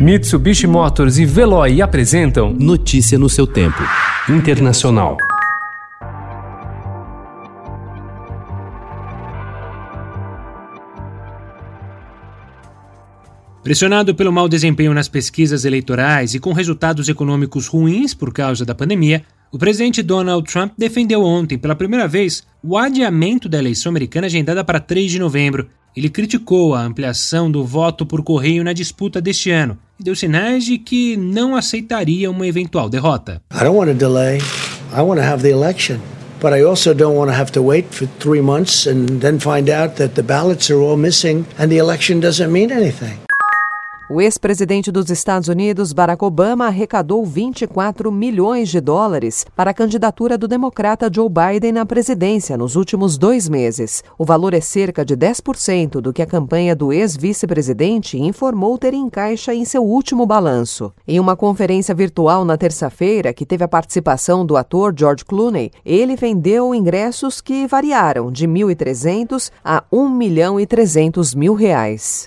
Mitsubishi Motors e Veloy apresentam Notícia no seu tempo. Internacional. Pressionado pelo mau desempenho nas pesquisas eleitorais e com resultados econômicos ruins por causa da pandemia, o presidente Donald Trump defendeu ontem, pela primeira vez, o adiamento da eleição americana agendada para 3 de novembro. Ele criticou a ampliação do voto por correio na disputa deste ano e deu sinais de que não aceitaria uma eventual derrota. I don't want to delay. I want to have the election. But I also don't want to have to wait for three months and then find out that the ballots are all missing and the election doesn't mean anything. O ex-presidente dos Estados Unidos, Barack Obama, arrecadou 24 milhões de dólares para a candidatura do democrata Joe Biden à presidência nos últimos dois meses. O valor é cerca de 10% do que a campanha do ex-vice-presidente informou ter em caixa em seu último balanço. Em uma conferência virtual na terça-feira, que teve a participação do ator George Clooney, ele vendeu ingressos que variaram de 1.300 a 1 milhão e 300 mil reais.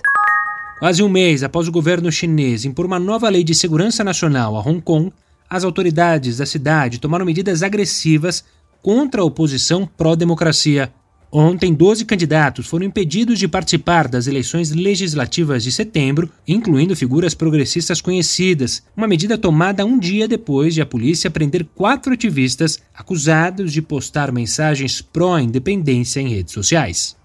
Quase um mês após o governo chinês impor uma nova lei de segurança nacional a Hong Kong, as autoridades da cidade tomaram medidas agressivas contra a oposição pró-democracia. Ontem, 12 candidatos foram impedidos de participar das eleições legislativas de setembro, incluindo figuras progressistas conhecidas, uma medida tomada um dia depois de a polícia prender quatro ativistas acusados de postar mensagens pró-independência em redes sociais.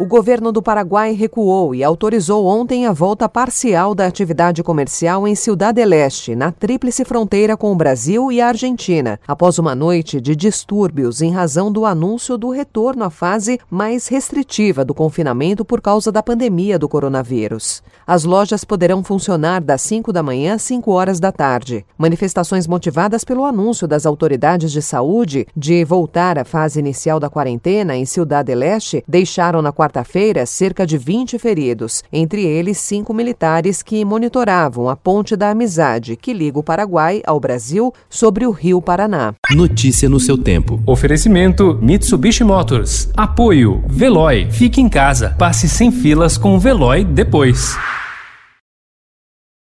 O governo do Paraguai recuou e autorizou ontem a volta parcial da atividade comercial em Ciudad Leste, na tríplice fronteira com o Brasil e a Argentina, após uma noite de distúrbios em razão do anúncio do retorno à fase mais restritiva do confinamento por causa da pandemia do coronavírus. As lojas poderão funcionar das 5 da manhã às 5 horas da tarde. Manifestações motivadas pelo anúncio das autoridades de saúde de voltar à fase inicial da quarentena em Ciudad Leste deixaram na quarta-feira, cerca de 20 feridos, entre eles cinco militares que monitoravam a Ponte da Amizade, que liga o Paraguai ao Brasil sobre o Rio Paraná. Notícia no seu tempo. Oferecimento Mitsubishi Motors. Apoio Veloy. Fique em casa. Passe sem filas com o Veloy depois.